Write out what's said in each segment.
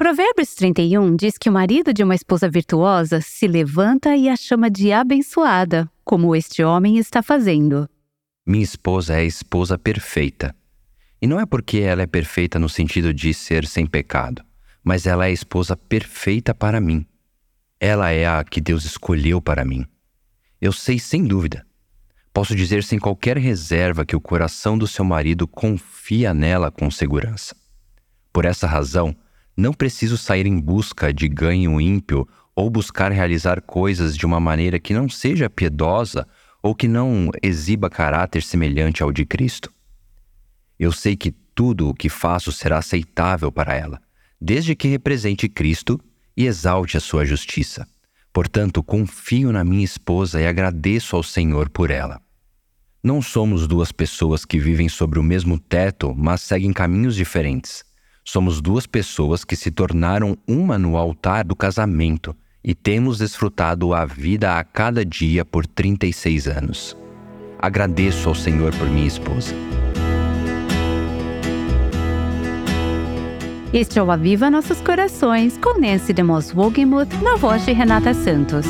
Provérbios 31 diz que o marido de uma esposa virtuosa se levanta e a chama de abençoada, como este homem está fazendo. Minha esposa é a esposa perfeita. E não é porque ela é perfeita no sentido de ser sem pecado, mas ela é a esposa perfeita para mim. Ela é a que Deus escolheu para mim. Eu sei sem dúvida. Posso dizer sem qualquer reserva que o coração do seu marido confia nela com segurança. Por essa razão, não preciso sair em busca de ganho ímpio ou buscar realizar coisas de uma maneira que não seja piedosa ou que não exiba caráter semelhante ao de Cristo. Eu sei que tudo o que faço será aceitável para ela, desde que represente Cristo e exalte a sua justiça. Portanto, confio na minha esposa e agradeço ao Senhor por ela. Não somos duas pessoas que vivem sobre o mesmo teto, mas seguem caminhos diferentes. Somos duas pessoas que se tornaram uma no altar do casamento e temos desfrutado a vida a cada dia por 36 anos. Agradeço ao Senhor por minha esposa. Este é o Aviva Nossos Corações, com Nancy DeMoss Wogemuth, na voz de Renata Santos.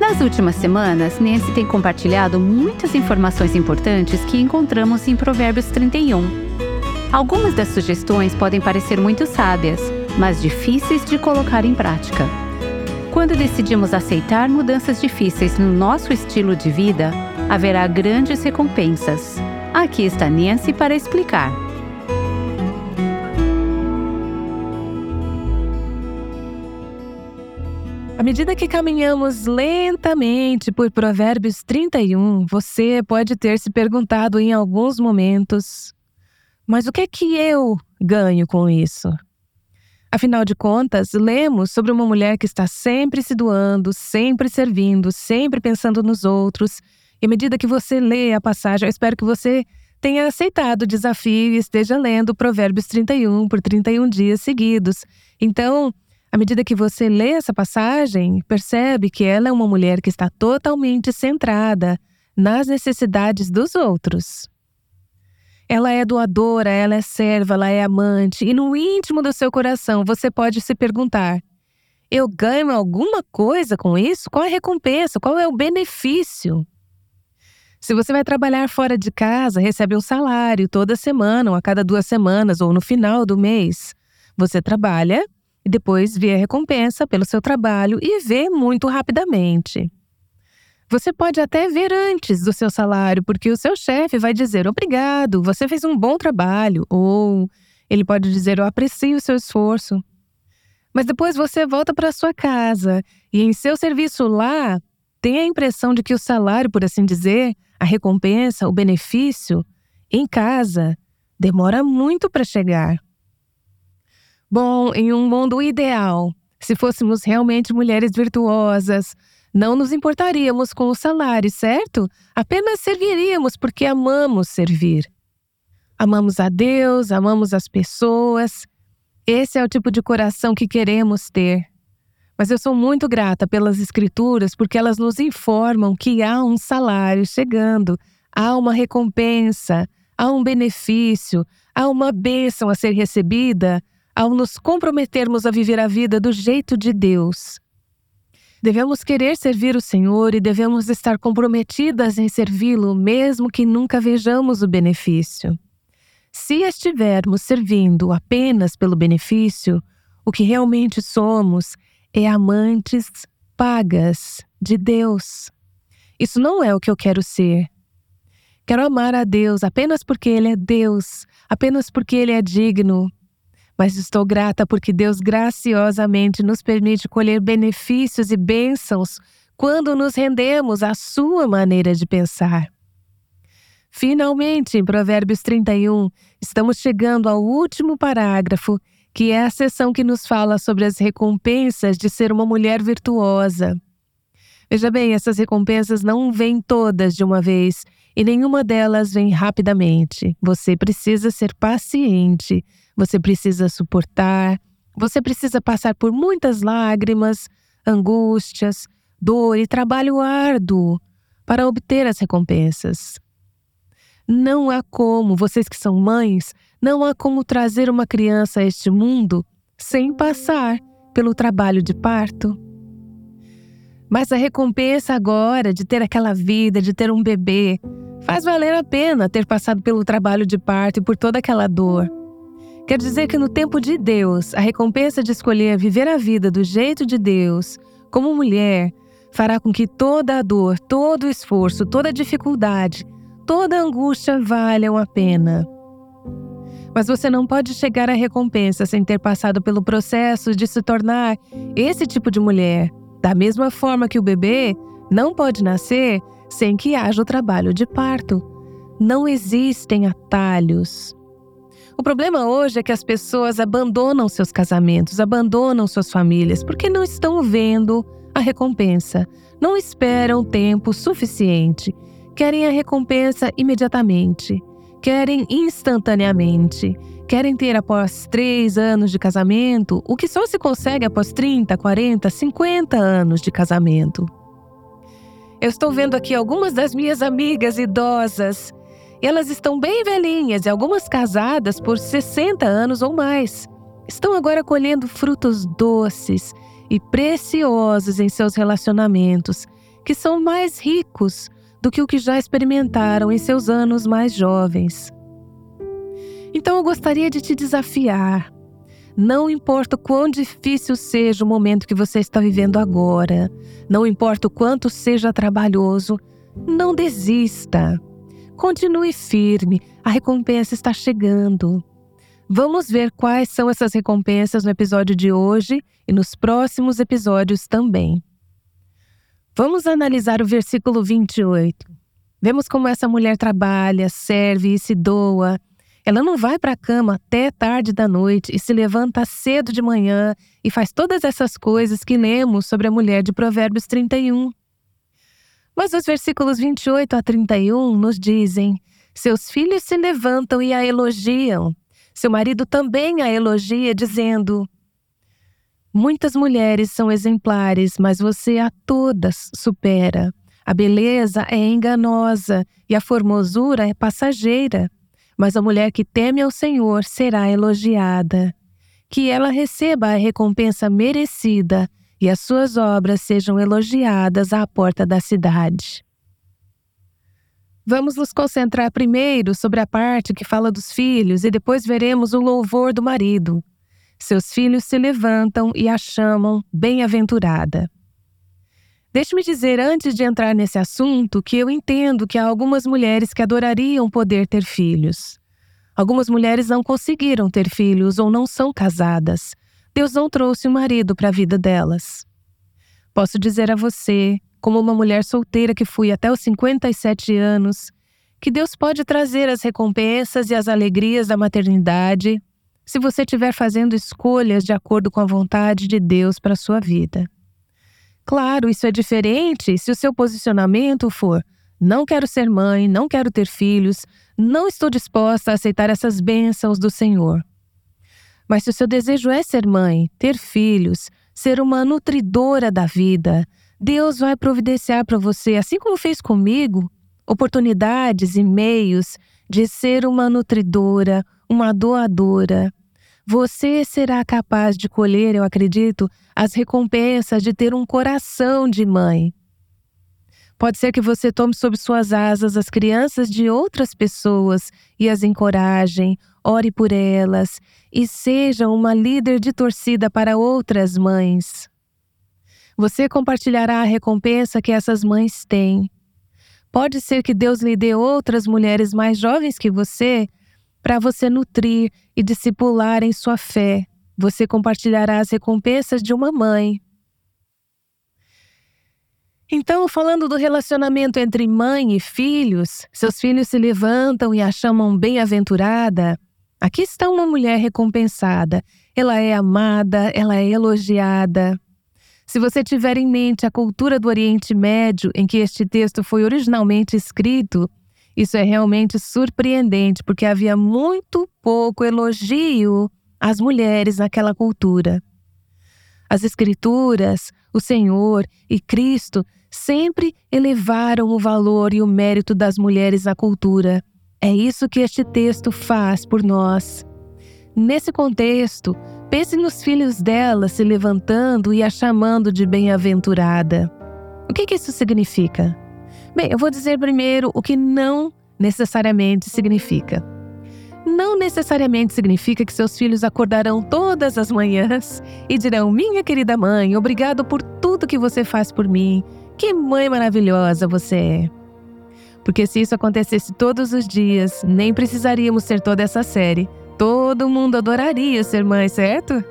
Nas últimas semanas, Nancy tem compartilhado muitas informações importantes que encontramos em Provérbios 31. Algumas das sugestões podem parecer muito sábias, mas difíceis de colocar em prática. Quando decidimos aceitar mudanças difíceis no nosso estilo de vida, haverá grandes recompensas. Aqui está Nancy para explicar. À medida que caminhamos lentamente por Provérbios 31, você pode ter se perguntado em alguns momentos: mas o que é que eu ganho com isso? Afinal de contas, lemos sobre uma mulher que está sempre se doando, sempre servindo, sempre pensando nos outros. E à medida que você lê a passagem, eu espero que você tenha aceitado o desafio e esteja lendo Provérbios 31 por 31 dias seguidos. Então, à medida que você lê essa passagem, percebe que ela é uma mulher que está totalmente centrada nas necessidades dos outros. Ela é doadora, ela é serva, ela é amante, e no íntimo do seu coração você pode se perguntar: eu ganho alguma coisa com isso? Qual é a recompensa? Qual é o benefício? Se você vai trabalhar fora de casa, recebe um salário toda semana, ou a cada duas semanas, ou no final do mês. Você trabalha e depois vê a recompensa pelo seu trabalho e vê muito rapidamente. Você pode até ver antes do seu salário, porque o seu chefe vai dizer obrigado, você fez um bom trabalho, ou ele pode dizer eu aprecio o seu esforço. Mas depois você volta para sua casa e em seu serviço lá tem a impressão de que o salário, por assim dizer, a recompensa, o benefício, em casa, demora muito para chegar. Bom, em um mundo ideal, se fôssemos realmente mulheres virtuosas, não nos importaríamos com o salário, certo? Apenas serviríamos porque amamos servir. Amamos a Deus, amamos as pessoas. Esse é o tipo de coração que queremos ter. Mas eu sou muito grata pelas Escrituras porque elas nos informam que há um salário chegando, há uma recompensa, há um benefício, há uma bênção a ser recebida ao nos comprometermos a viver a vida do jeito de Deus. Devemos querer servir o Senhor e devemos estar comprometidas em servi-lo, mesmo que nunca vejamos o benefício. Se estivermos servindo apenas pelo benefício, o que realmente somos é amantes pagas de Deus. Isso não é o que eu quero ser. Quero amar a Deus apenas porque Ele é Deus, apenas porque Ele é digno, mas estou grata porque Deus graciosamente nos permite colher benefícios e bênçãos quando nos rendemos à Sua maneira de pensar. Finalmente, em Provérbios 31, estamos chegando ao último parágrafo, que é a seção que nos fala sobre as recompensas de ser uma mulher virtuosa. Veja bem, essas recompensas não vêm todas de uma vez e nenhuma delas vem rapidamente. Você precisa ser paciente, você precisa suportar, você precisa passar por muitas lágrimas, angústias, dor e trabalho árduo para obter as recompensas. Não há como, vocês que são mães, Não há como trazer uma criança a este mundo sem passar pelo trabalho de parto. Mas a recompensa agora de ter aquela vida, de ter um bebê, faz valer a pena ter passado pelo trabalho de parto e por toda aquela dor. Quer dizer que no tempo de Deus, a recompensa de escolher viver a vida do jeito de Deus, como mulher, fará com que toda a dor, todo o esforço, toda a dificuldade, toda a angústia valham a pena. Mas você não pode chegar à recompensa sem ter passado pelo processo de se tornar esse tipo de mulher. Da mesma forma que o bebê não pode nascer sem que haja o trabalho de parto. Não existem atalhos. O problema hoje é que as pessoas abandonam seus casamentos, abandonam suas famílias, porque não estão vendo a recompensa, não esperam tempo suficiente, querem a recompensa imediatamente, querem instantaneamente, querem ter após três anos de casamento o que só se consegue após 30, 40, 50 anos de casamento. Eu estou vendo aqui algumas das minhas amigas idosas elas estão bem velhinhas e algumas casadas por 60 anos ou mais. Estão agora colhendo frutos doces e preciosos em seus relacionamentos, que são mais ricos do que o que já experimentaram em seus anos mais jovens. Então eu gostaria de te desafiar. Não importa o quão difícil seja o momento que você está vivendo agora, não importa o quanto seja trabalhoso, não desista. Continue firme, a recompensa está chegando. Vamos ver quais são essas recompensas no episódio de hoje e nos próximos episódios também. Vamos analisar o versículo 28. Vemos como essa mulher trabalha, serve e se doa. Ela não vai para a cama até tarde da noite e se levanta cedo de manhã e faz todas essas coisas que lemos sobre a mulher de Provérbios 31. Mas os versículos 28 a 31 nos dizem: Seus filhos se levantam e a elogiam. Seu marido também a elogia, dizendo: Muitas mulheres são exemplares, mas você a todas supera. A beleza é enganosa e a formosura é passageira, mas a mulher que teme ao Senhor será elogiada. Que ela receba a recompensa merecida e as suas obras sejam elogiadas à porta da cidade. Vamos nos concentrar primeiro sobre a parte que fala dos filhos e depois veremos o louvor do marido. Seus filhos se levantam e a chamam bem-aventurada. Deixe-me dizer antes de entrar nesse assunto que eu entendo que há algumas mulheres que adorariam poder ter filhos. Algumas mulheres não conseguiram ter filhos ou não são casadas Deus não trouxe um marido para a vida delas. Posso dizer a você, como uma mulher solteira que fui até os 57 anos, que Deus pode trazer as recompensas e as alegrias da maternidade se você estiver fazendo escolhas de acordo com a vontade de Deus para sua vida. Claro, isso é diferente se o seu posicionamento for: não quero ser mãe, não quero ter filhos, não estou disposta a aceitar essas bênçãos do Senhor. Mas se o seu desejo é ser mãe, ter filhos, ser uma nutridora da vida, Deus vai providenciar para você, assim como fez comigo, oportunidades e meios de ser uma nutridora, uma doadora. Você será capaz de colher, eu acredito, as recompensas de ter um coração de mãe. Pode ser que você tome sob suas asas as crianças de outras pessoas e as encoraje, ore por elas e seja uma líder de torcida para outras mães. Você compartilhará a recompensa que essas mães têm. Pode ser que Deus lhe dê outras mulheres mais jovens que você para você nutrir e discipular em sua fé. Você compartilhará as recompensas de uma mãe. Então, falando do relacionamento entre mãe e filhos, seus filhos se levantam e a chamam bem-aventurada. Aqui está uma mulher recompensada. Ela é amada, ela é elogiada. Se você tiver em mente a cultura do Oriente Médio em que este texto foi originalmente escrito, isso é realmente surpreendente, porque havia muito pouco elogio às mulheres naquela cultura. As Escrituras, o Senhor e Cristo sempre elevaram o valor e o mérito das mulheres na cultura. É isso que este texto faz por nós. Nesse contexto, pense nos filhos dela se levantando e a chamando de bem-aventurada. O que, que isso significa? Bem, eu vou dizer primeiro o que não necessariamente significa. Não necessariamente significa que seus filhos acordarão todas as manhãs e dirão: Minha querida mãe, obrigado por tudo que você faz por mim. Que mãe maravilhosa você é. Porque se isso acontecesse todos os dias, nem precisaríamos ter toda essa série. Todo mundo adoraria ser mãe, certo?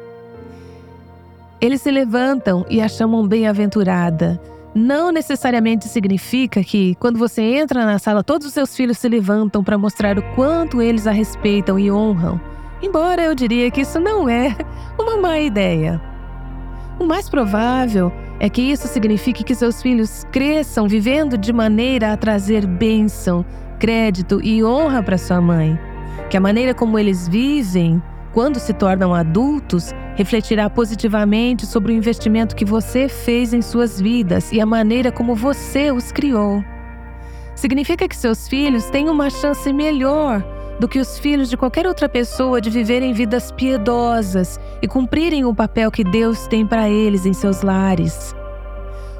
Eles se levantam e a chamam bem-aventurada não necessariamente significa que, quando você entra na sala, todos os seus filhos se levantam para mostrar o quanto eles a respeitam e honram. Embora eu diria que isso não é uma má ideia. O mais provável é que isso signifique que seus filhos cresçam vivendo de maneira a trazer bênção, crédito e honra para sua mãe. Que a maneira como eles vivem, quando se tornam adultos, refletirá positivamente sobre o investimento que você fez em suas vidas e a maneira como você os criou. Significa que seus filhos têm uma chance melhor do que os filhos de qualquer outra pessoa de viverem vidas piedosas e cumprirem o papel que Deus tem para eles em seus lares.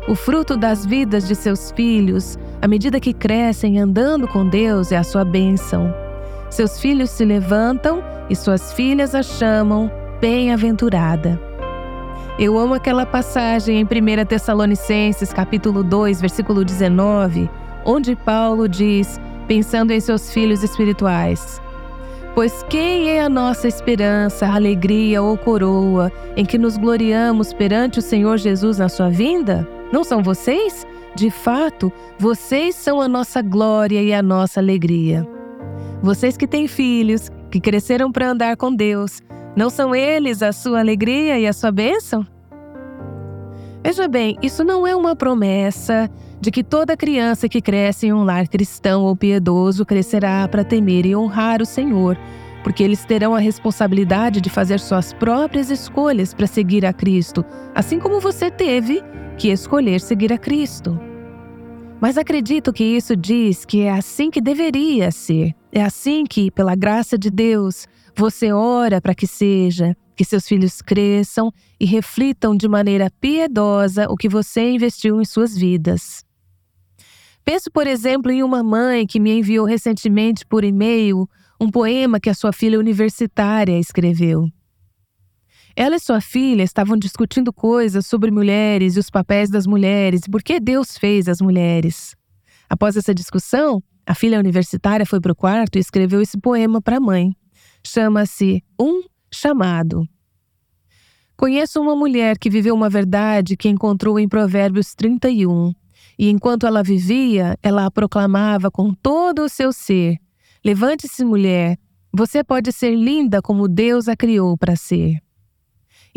O fruto das vidas de seus filhos, à medida que crescem andando com Deus, é a sua bênção. Seus filhos se levantam e suas filhas a chamam bem-aventurada. Eu amo aquela passagem em 1 Tessalonicenses, capítulo 2, versículo 19, onde Paulo diz, pensando em seus filhos espirituais: Pois quem é a nossa esperança, alegria ou coroa em que nos gloriamos perante o Senhor Jesus na sua vinda? Não são vocês? De fato, vocês são a nossa glória e a nossa alegria. Vocês que têm filhos, que cresceram para andar com Deus, não são eles a sua alegria e a sua bênção? Veja bem, isso não é uma promessa de que toda criança que cresce em um lar cristão ou piedoso crescerá para temer e honrar o Senhor, porque eles terão a responsabilidade de fazer suas próprias escolhas para seguir a Cristo, assim como você teve que escolher seguir a Cristo. Mas acredito que isso diz que é assim que deveria ser. É assim que, pela graça de Deus, você ora para que seja, que seus filhos cresçam e reflitam de maneira piedosa o que você investiu em suas vidas. Penso, por exemplo, em uma mãe que me enviou recentemente por e-mail um poema que a sua filha universitária escreveu. Ela e sua filha estavam discutindo coisas sobre mulheres e os papéis das mulheres e por que Deus fez as mulheres. Após essa discussão, a filha universitária foi para o quarto e escreveu esse poema para a mãe. Chama-se Um Chamado. Conheço uma mulher que viveu uma verdade que encontrou em Provérbios 31, e enquanto ela vivia, ela a proclamava com todo o seu ser: Levante-se, mulher, você pode ser linda como Deus a criou para ser.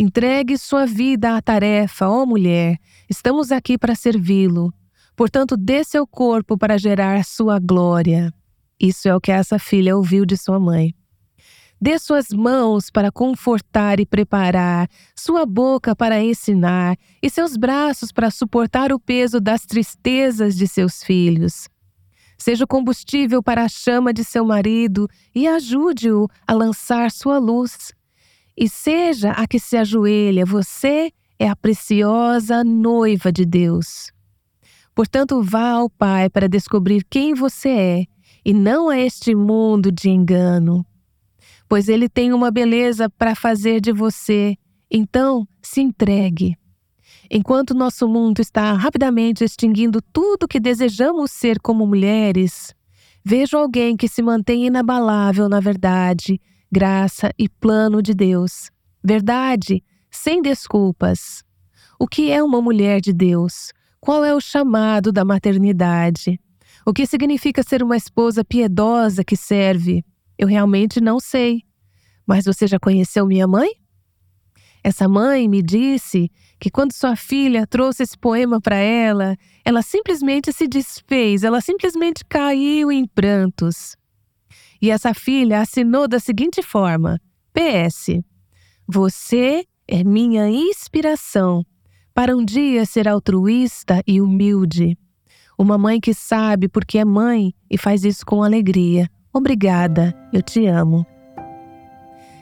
Entregue sua vida à tarefa, ó mulher, estamos aqui para servi-lo. Portanto, dê seu corpo para gerar sua glória. Isso é o que essa filha ouviu de sua mãe. Dê suas mãos para confortar e preparar, sua boca para ensinar e seus braços para suportar o peso das tristezas de seus filhos. Seja o combustível para a chama de seu marido e ajude-o a lançar sua luz. E seja a que se ajoelha, você é a preciosa noiva de Deus. Portanto, vá ao Pai para descobrir quem você é e não a este mundo de engano pois ele tem uma beleza para fazer de você. Então, se entregue. Enquanto nosso mundo está rapidamente extinguindo tudo que desejamos ser como mulheres, vejo alguém que se mantém inabalável na verdade, graça e plano de Deus. Verdade, sem desculpas. O que é uma mulher de Deus? Qual é o chamado da maternidade? O que significa ser uma esposa piedosa que serve? Eu realmente não sei. Mas você já conheceu minha mãe? Essa mãe me disse que quando sua filha trouxe esse poema para ela, ela simplesmente se desfez, ela simplesmente caiu em prantos. E essa filha assinou da seguinte forma: PS. Você é minha inspiração para um dia ser altruísta e humilde. Uma mãe que sabe porque é mãe e faz isso com alegria. Obrigada, eu te amo.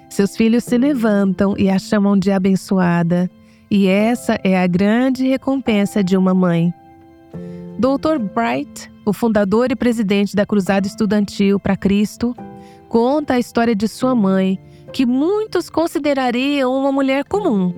Seus filhos se levantam e a chamam de abençoada, e essa é a grande recompensa de uma mãe. Dr. Bright, o fundador e presidente da Cruzada Estudantil para Cristo, conta a história de sua mãe, que muitos considerariam uma mulher comum.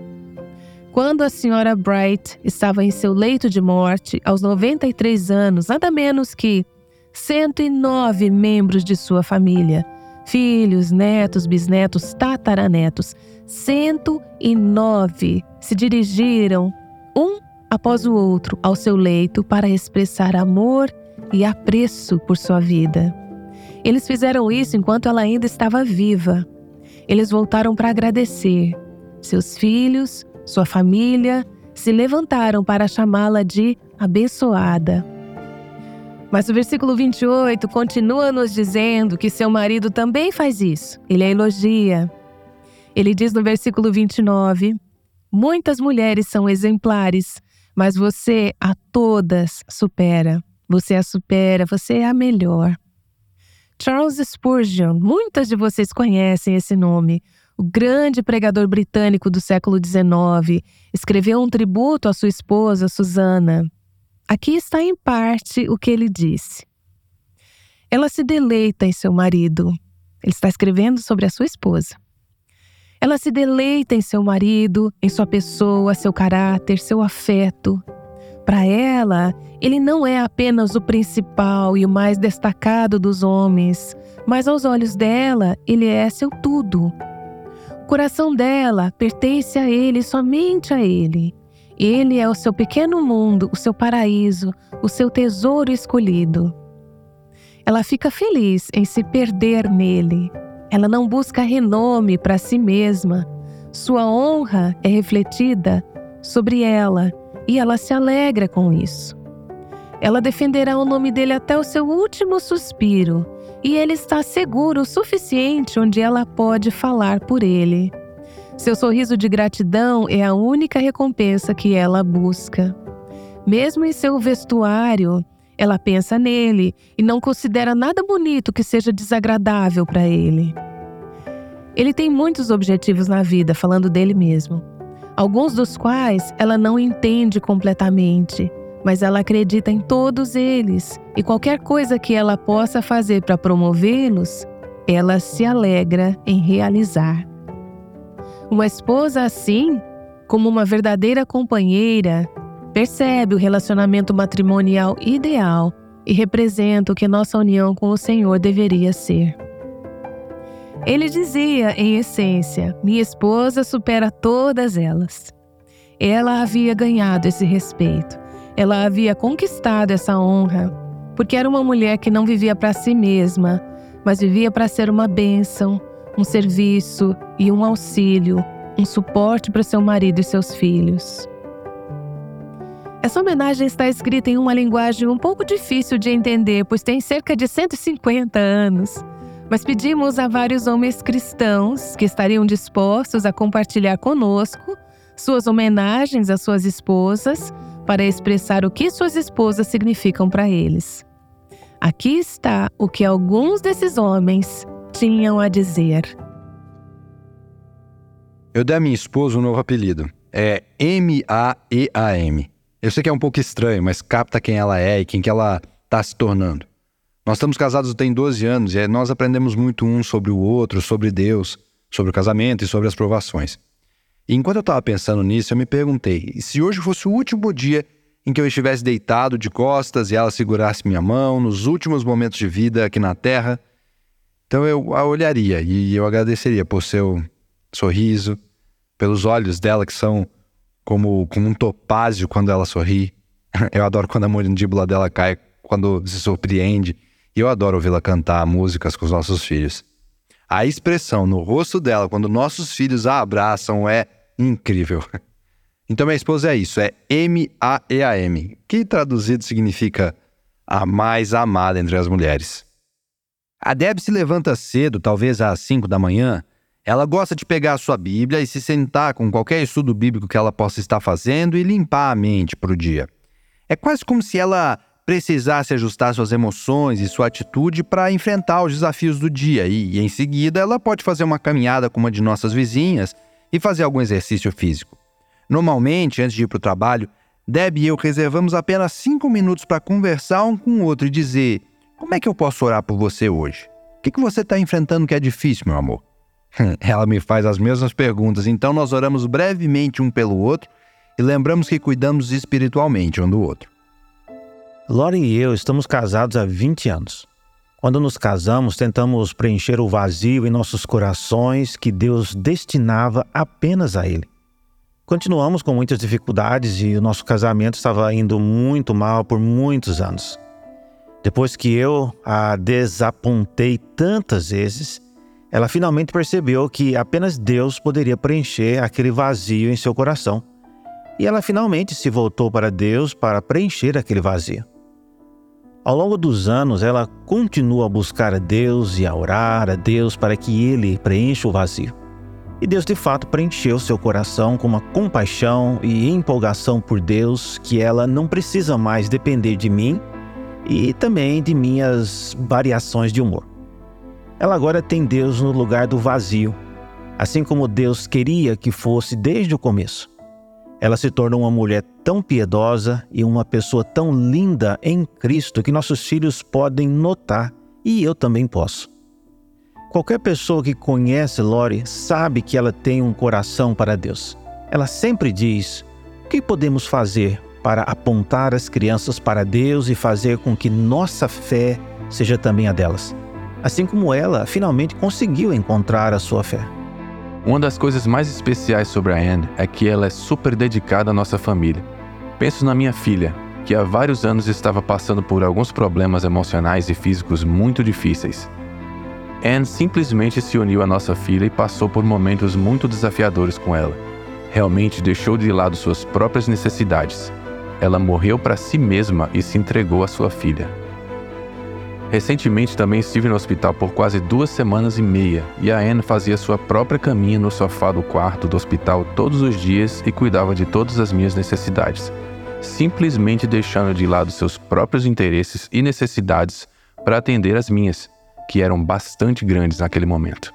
Quando a senhora Bright estava em seu leito de morte, aos 93 anos, nada menos que 109 membros de sua família, filhos, netos, bisnetos, tataranetos, 109 se dirigiram, um após o outro, ao seu leito para expressar amor e apreço por sua vida. Eles fizeram isso enquanto ela ainda estava viva. Eles voltaram para agradecer. Seus filhos, sua família, se levantaram para chamá-la de abençoada. Mas o versículo 28 continua nos dizendo que seu marido também faz isso. Ele a elogia. Ele diz no versículo 29: Muitas mulheres são exemplares, mas você a todas supera. Você a supera, você é a melhor. Charles Spurgeon, muitas de vocês conhecem esse nome. O grande pregador britânico do século XIX escreveu um tributo à sua esposa, Susana. Aqui está em parte o que ele disse. Ela se deleita em seu marido. Ele está escrevendo sobre a sua esposa. Ela se deleita em seu marido, em sua pessoa, seu caráter, seu afeto. Para ela, ele não é apenas o principal e o mais destacado dos homens, mas aos olhos dela, ele é seu tudo. O coração dela pertence a ele, somente a ele. Ele é o seu pequeno mundo, o seu paraíso, o seu tesouro escolhido. Ela fica feliz em se perder nele. Ela não busca renome para si mesma. Sua honra é refletida sobre ela e ela se alegra com isso. Ela defenderá o nome dele até o seu último suspiro e ele está seguro o suficiente onde ela pode falar por ele. Seu sorriso de gratidão é a única recompensa que ela busca. Mesmo em seu vestuário, ela pensa nele e não considera nada bonito que seja desagradável para ele. Ele tem muitos objetivos na vida, falando dele mesmo, alguns dos quais ela não entende completamente, mas ela acredita em todos eles e qualquer coisa que ela possa fazer para promovê-los, ela se alegra em realizar. Uma esposa assim, como uma verdadeira companheira, percebe o relacionamento matrimonial ideal e representa o que nossa união com o Senhor deveria ser. Ele dizia, em essência: Minha esposa supera todas elas. Ela havia ganhado esse respeito, ela havia conquistado essa honra, porque era uma mulher que não vivia para si mesma, mas vivia para ser uma bênção, um serviço e um auxílio, um suporte para seu marido e seus filhos. Essa homenagem está escrita em uma linguagem um pouco difícil de entender, pois tem cerca de 150 anos. Mas pedimos a vários homens cristãos que estariam dispostos a compartilhar conosco suas homenagens às suas esposas para expressar o que suas esposas significam para eles. Aqui está o que alguns desses homens tinham a dizer. Eu dei à minha esposa um novo apelido. É M-A-E-A-M. Eu sei que é um pouco estranho, mas capta quem ela é e quem que ela está se tornando. Nós estamos casados tem 12 anos e nós aprendemos muito um sobre o outro, sobre Deus, sobre o casamento e sobre as provações. E enquanto eu estava pensando nisso, eu me perguntei: se hoje fosse o último dia em que eu estivesse deitado de costas e ela segurasse minha mão nos últimos momentos de vida aqui na Terra? Então eu a olharia e eu agradeceria por seu sorriso, pelos olhos dela que são como, como um topázio quando ela sorri. Eu adoro quando a mandíbula dela cai, quando se surpreende. E eu adoro ouvi-la cantar músicas com os nossos filhos. A expressão no rosto dela quando nossos filhos a abraçam é incrível. Então, minha esposa é isso, é M-A-E-A-M, que traduzido significa a mais amada entre as mulheres. A Deb se levanta cedo, talvez às 5 da manhã, ela gosta de pegar a sua Bíblia e se sentar com qualquer estudo bíblico que ela possa estar fazendo e limpar a mente para o dia. É quase como se ela precisasse ajustar suas emoções e sua atitude para enfrentar os desafios do dia e, em seguida, ela pode fazer uma caminhada com uma de nossas vizinhas e fazer algum exercício físico. Normalmente, antes de ir para o trabalho, Deb e eu reservamos apenas cinco minutos para conversar um com o outro e dizer: Como é que eu posso orar por você hoje? O que, que você está enfrentando que é difícil, meu amor? Ela me faz as mesmas perguntas, então nós oramos brevemente um pelo outro e lembramos que cuidamos espiritualmente um do outro. Lore e eu estamos casados há 20 anos. Quando nos casamos, tentamos preencher o vazio em nossos corações que Deus destinava apenas a Ele. Continuamos com muitas dificuldades e o nosso casamento estava indo muito mal por muitos anos. Depois que eu a desapontei tantas vezes, ela finalmente percebeu que apenas Deus poderia preencher aquele vazio em seu coração. E ela finalmente se voltou para Deus para preencher aquele vazio. Ao longo dos anos, ela continua a buscar a Deus e a orar a Deus para que ele preencha o vazio. E Deus de fato preencheu seu coração com uma compaixão e empolgação por Deus que ela não precisa mais depender de mim e também de minhas variações de humor. Ela agora tem Deus no lugar do vazio, assim como Deus queria que fosse desde o começo. Ela se tornou uma mulher tão piedosa e uma pessoa tão linda em Cristo que nossos filhos podem notar e eu também posso. Qualquer pessoa que conhece Lori sabe que ela tem um coração para Deus. Ela sempre diz: o que podemos fazer para apontar as crianças para Deus e fazer com que nossa fé seja também a delas? Assim como ela finalmente conseguiu encontrar a sua fé. Uma das coisas mais especiais sobre a Anne é que ela é super dedicada à nossa família. Penso na minha filha, que há vários anos estava passando por alguns problemas emocionais e físicos muito difíceis. Anne simplesmente se uniu à nossa filha e passou por momentos muito desafiadores com ela. Realmente deixou de lado suas próprias necessidades. Ela morreu para si mesma e se entregou à sua filha. Recentemente também estive no hospital por quase duas semanas e meia e a Anne fazia sua própria caminha no sofá do quarto do hospital todos os dias e cuidava de todas as minhas necessidades, simplesmente deixando de lado seus próprios interesses e necessidades para atender as minhas, que eram bastante grandes naquele momento.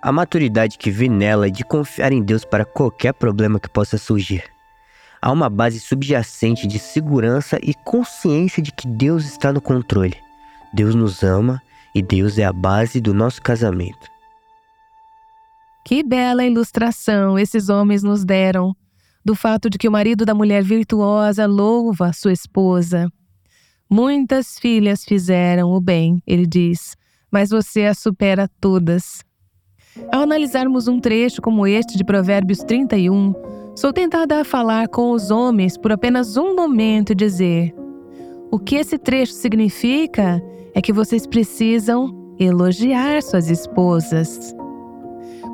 A maturidade que vi nela é de confiar em Deus para qualquer problema que possa surgir. Há uma base subjacente de segurança e consciência de que Deus está no controle. Deus nos ama e Deus é a base do nosso casamento. Que bela ilustração esses homens nos deram do fato de que o marido da mulher virtuosa louva sua esposa. Muitas filhas fizeram o bem, ele diz, mas você as supera todas. Ao analisarmos um trecho como este de Provérbios 31, sou tentada a falar com os homens por apenas um momento e dizer: o que esse trecho significa é que vocês precisam elogiar suas esposas.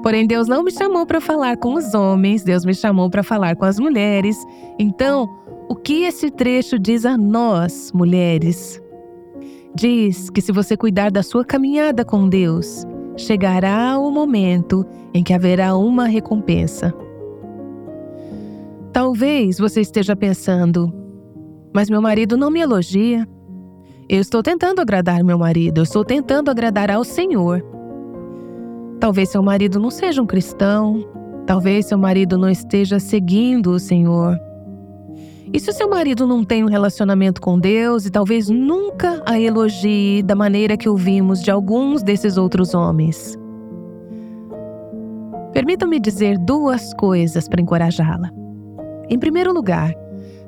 Porém, Deus não me chamou para falar com os homens, Deus me chamou para falar com as mulheres. Então, o que esse trecho diz a nós, mulheres? Diz que se você cuidar da sua caminhada com Deus, chegará o momento em que haverá uma recompensa. Talvez você esteja pensando, mas meu marido não me elogia. Eu estou tentando agradar meu marido, eu estou tentando agradar ao Senhor. Talvez seu marido não seja um cristão, talvez seu marido não esteja seguindo o Senhor. E se o seu marido não tem um relacionamento com Deus e talvez nunca a elogie da maneira que ouvimos de alguns desses outros homens? Permita-me dizer duas coisas para encorajá-la. Em primeiro lugar,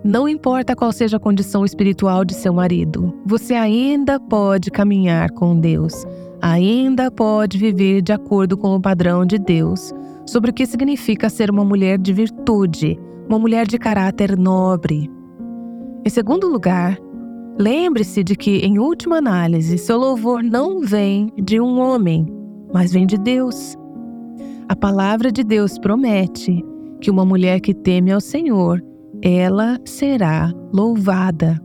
não importa qual seja a condição espiritual de seu marido, você ainda pode caminhar com Deus, ainda pode viver de acordo com o padrão de Deus sobre o que significa ser uma mulher de virtude, uma mulher de caráter nobre. Em segundo lugar, lembre-se de que, em última análise, seu louvor não vem de um homem, mas vem de Deus. A palavra de Deus promete que uma mulher que teme ao Senhor ela será louvada.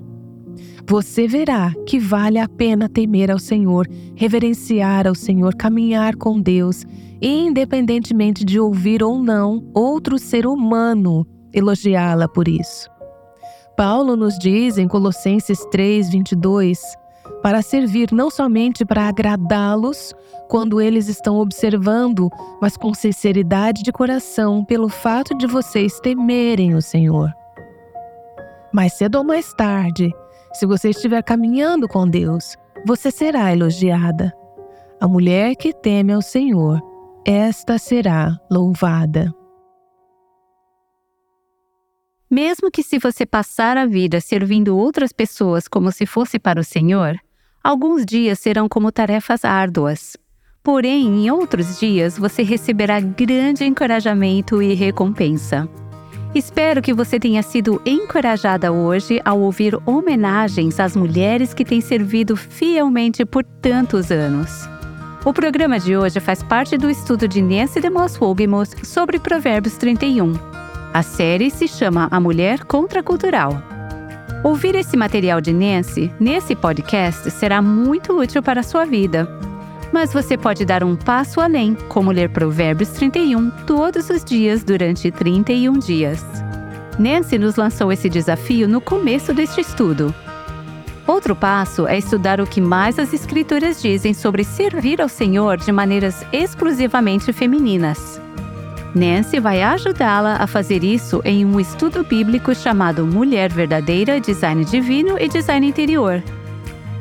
Você verá que vale a pena temer ao Senhor, reverenciar ao Senhor, caminhar com Deus, independentemente de ouvir ou não outro ser humano elogiá-la por isso. Paulo nos diz em Colossenses 3, 22, para servir não somente para agradá-los quando eles estão observando, mas com sinceridade de coração, pelo fato de vocês temerem o Senhor. Mais cedo ou mais tarde, se você estiver caminhando com Deus, você será elogiada. A mulher que teme ao Senhor, esta será louvada. Mesmo que se você passar a vida servindo outras pessoas como se fosse para o Senhor, alguns dias serão como tarefas árduas. Porém, em outros dias você receberá grande encorajamento e recompensa. Espero que você tenha sido encorajada hoje ao ouvir homenagens às mulheres que têm servido fielmente por tantos anos. O programa de hoje faz parte do estudo de Nancy DeMoss Wolgemuth sobre Provérbios 31. A série se chama A Mulher Contracultural. Ouvir esse material de Nancy nesse podcast será muito útil para a sua vida. Mas você pode dar um passo além, como ler Provérbios 31 todos os dias durante 31 dias. Nancy nos lançou esse desafio no começo deste estudo. Outro passo é estudar o que mais as Escrituras dizem sobre servir ao Senhor de maneiras exclusivamente femininas. Nancy vai ajudá-la a fazer isso em um estudo bíblico chamado Mulher Verdadeira, Design Divino e Design Interior,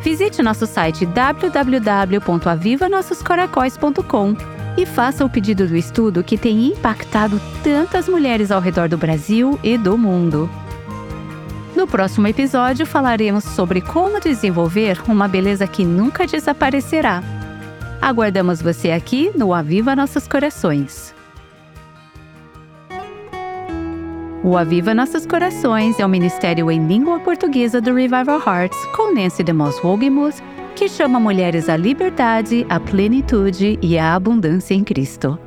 Visite nosso site www.avivanossoscoracóis.com e faça o pedido do estudo que tem impactado tantas mulheres ao redor do Brasil e do mundo. No próximo episódio falaremos sobre como desenvolver uma beleza que nunca desaparecerá. Aguardamos você aqui no Aviva Nossos Corações. O Aviva Nossos Corações é o ministério em língua portuguesa do Revival Hearts com Nancy DeMoss Wogemuth, que chama mulheres à liberdade, à plenitude e à abundância em Cristo.